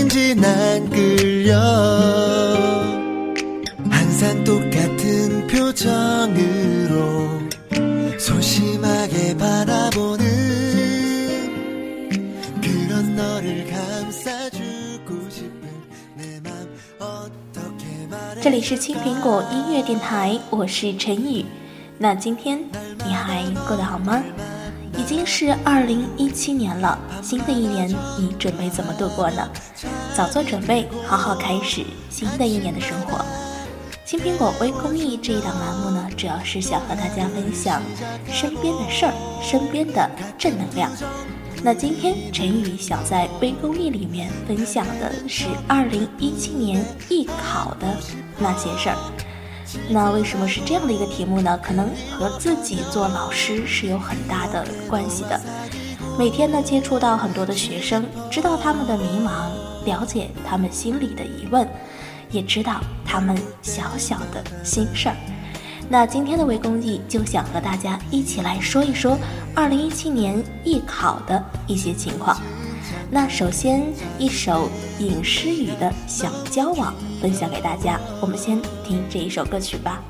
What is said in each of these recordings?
어딘지 난 끌려 항상 똑같은 표정으로 소심하게 바라보는 그런 너를 감싸주고 싶은 내 맘 어떻게 말해 这里是青苹果音乐电台，我是陈宇。那今天你还过得好吗？ 已经是二零一七年了，新的一年你准备怎么度过呢？早做准备，好好开始新的一年的生活。青苹果微公益这一档栏目呢，主要是想和大家分享身边的事儿，身边的正能量。那今天陈宇想在微公益里面分享的是二零一七年艺考的那些事儿。那为什么是这样的一个题目呢？可能和自己做老师是有很大的关系的。每天呢接触到很多的学生，知道他们的迷茫，了解他们心里的疑问，也知道他们小小的心事儿。那今天的微公益就想和大家一起来说一说二零一七年艺考的一些情况。那首先一首尹诗雨的《想交往》分享给大家，我们先听这一首歌曲吧。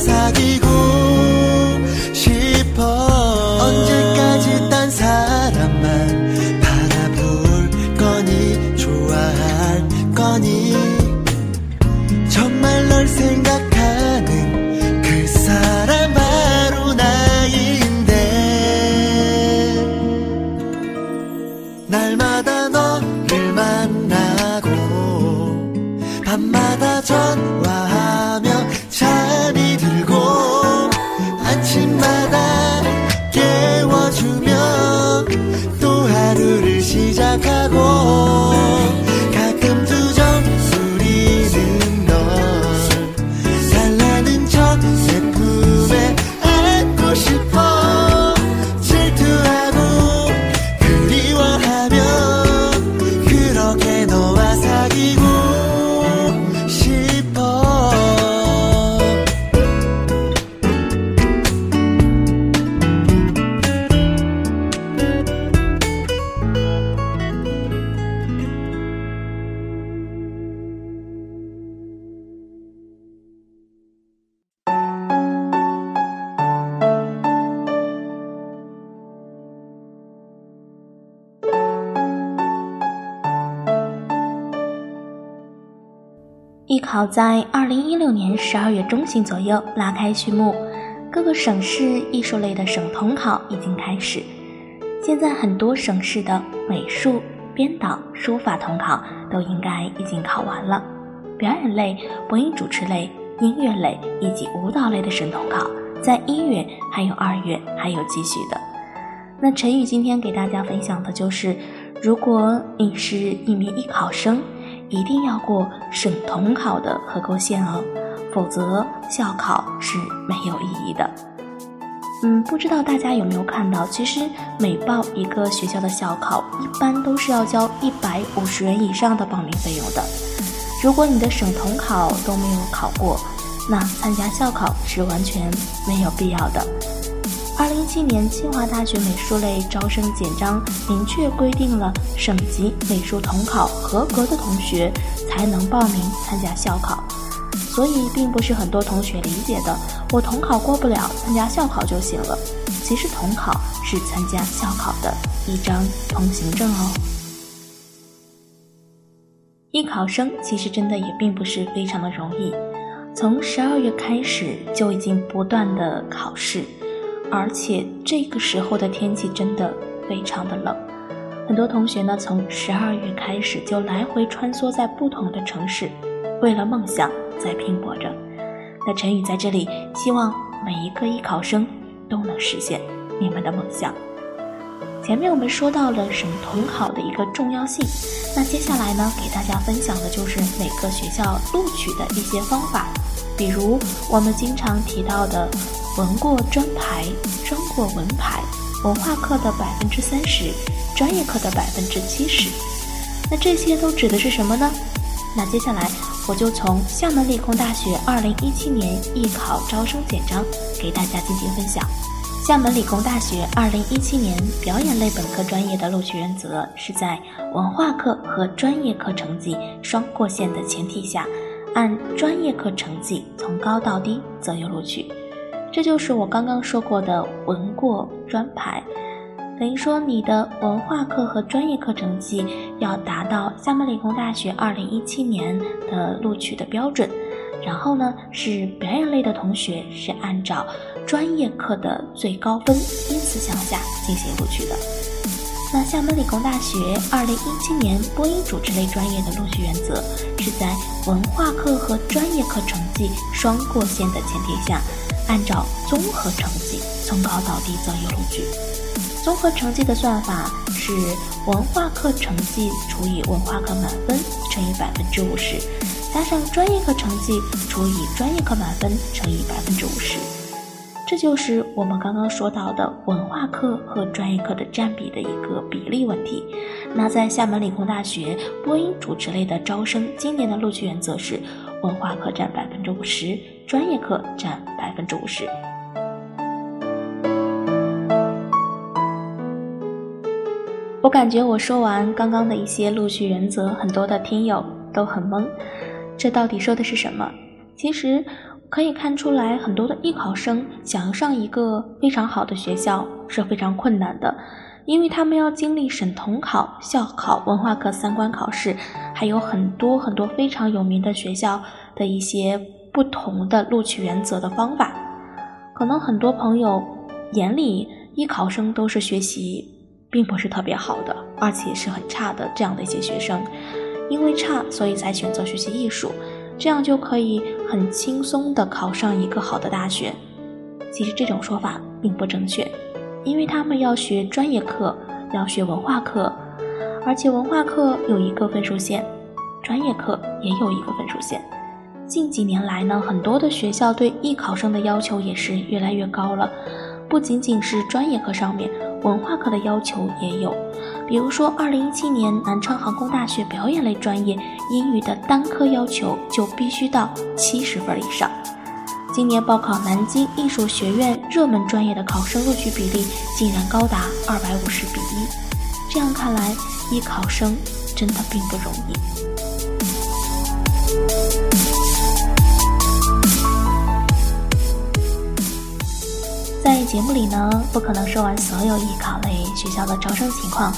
사귀고 싶어. 언제까지 딴 사람만 바라볼 거니 좋아할 거니? 정말 널 생각하는 그 사람 바로 나인데. 날마다 너를 만나고 밤마다 전화하며 考在二零一六年十二月中旬左右拉开序幕，各个省市艺术类的省统考已经开始。现在很多省市的美术、编导、书法统考都应该已经考完了。表演类、播音主持类、音乐类以及舞蹈类的省统考，在一月还有二月还有继续的。那陈宇今天给大家分享的就是，如果你是一名艺考生，一定要过省统考的合格线哦，否则校考是没有意义的。嗯，不知道大家有没有看到，其实每报一个学校的校考，一般都是要交一百五十元以上的报名费用的。如果你的省统考都没有考过，那参加校考是完全没有必要的。二零一七年清华大学美术类招生简章明确规定了，省级美术统考合格的同学才能报名参加校考，所以并不是很多同学理解的，我统考过不了，参加校考就行了。其实统考是参加校考的一张通行证哦。艺考生其实真的也并不是非常的容易，从十二月开始就已经不断的考试。而且这个时候的天气真的非常的冷。很多同学呢，从十二月开始就来回穿梭在不同的城市，为了梦想在拼搏着。那陈宇在这里希望每一个艺考生都能实现你们的梦想。前面我们说到了省统考的一个重要性，那接下来呢，给大家分享的就是每个学校录取的一些方法，比如我们经常提到的文过专排、专过文排，文化课的百分之三十，专业课的百分之七十。那这些都指的是什么呢？那接下来我就从厦门理工大学二零一七年艺考招生简章给大家进行分享。厦门理工大学二零一七年表演类本科专业的录取原则是在文化课和专业课成绩双过线的前提下，按专业课成绩从高到低择优录取。这就是我刚刚说过的文过专排，等于说你的文化课和专业课成绩要达到厦门理工大学二零一七年的录取的标准。然后呢，是表演类的同学是按照专业课的最高分依次向下进行录取的。那厦门理工大学二零一七年播音主持类专业的录取原则是在文化课和专业课成绩双过线的前提下，按照综合成绩从高到低择优录取。综合成绩的算法是文化课成绩除以文化课满分乘以百分之五十。加上专业课成绩除以专业课满分乘以百分之五十，这就是我们刚刚说到的文化课和专业课的占比的一个比例问题。那在厦门理工大学播音主持类的招生，今年的录取原则是文化课占百分之五十，专业课占百分之五十。我感觉我说完刚刚的一些录取原则，很多的听友都很懵。这到底说的是什么？其实可以看出来，很多的艺考生想要上一个非常好的学校是非常困难的，因为他们要经历省统考、校考、文化课三关考试，还有很多很多非常有名的学校的一些不同的录取原则的方法。可能很多朋友眼里艺考生都是学习并不是特别好的，而且是很差的这样的一些学生。因为差，所以才选择学习艺术，这样就可以很轻松地考上一个好的大学。其实这种说法并不正确，因为他们要学专业课，要学文化课，而且文化课有一个分数线，专业课也有一个分数线。近几年来呢，很多的学校对艺考生的要求也是越来越高了，不仅仅是专业课上面，文化课的要求也有。比如说，二零一七年南昌航空大学表演类专业英语的单科要求就必须到七十分以上。今年报考南京艺术学院热门专业的考生录取比例竟然高达二百五十比一。这样看来，艺考生真的并不容易。在节目里呢，不可能说完所有艺考类学校的招生情况。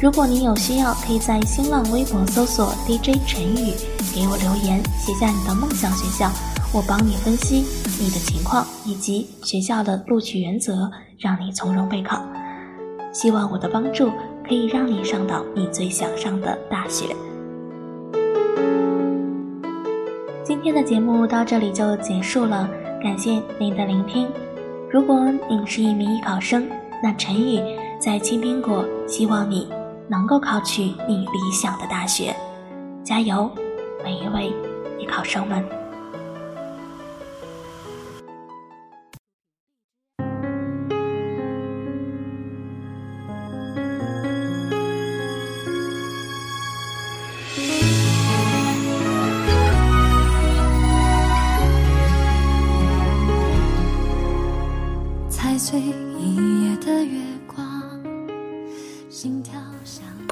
如果你有需要，可以在新浪微博搜索 DJ 陈宇，给我留言，写下你的梦想学校，我帮你分析你的情况以及学校的录取原则，让你从容备考。希望我的帮助可以让你上到你最想上的大学。今天的节目到这里就结束了，感谢您的聆听。如果你是一名艺考生，那陈宇在青苹果希望你。能够考取你理想的大学，加油，每一位艺考生们！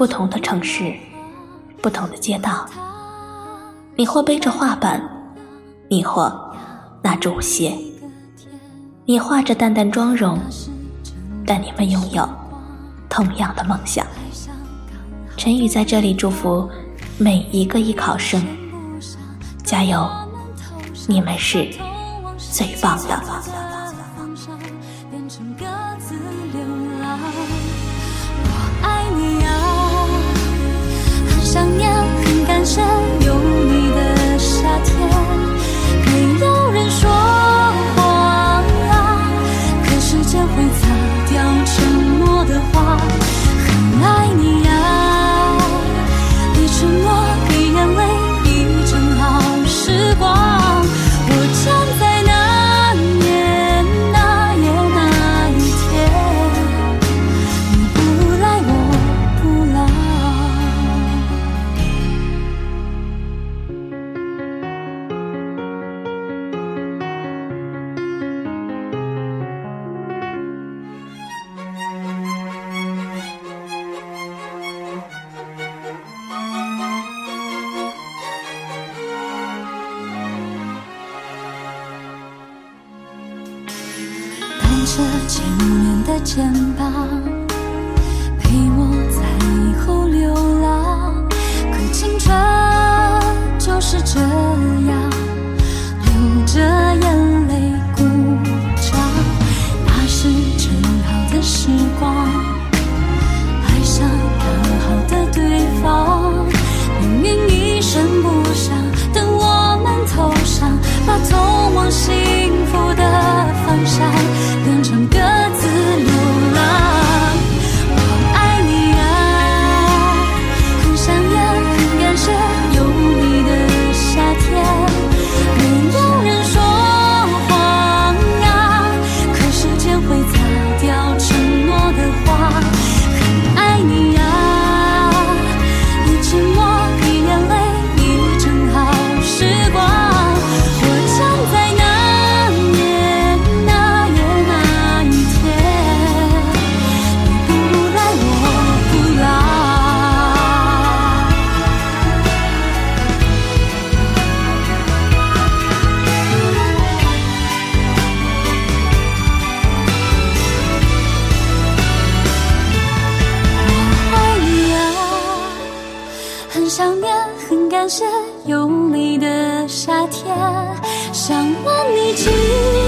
不同的城市，不同的街道，你或背着画板，你或拿着舞鞋，你画着淡淡妆容，但你们拥有同样的梦想。陈宇在这里祝福每一个艺考生，加油！你们是最棒的。间有你的夏天没有人说感谢有你的夏天，想问你今。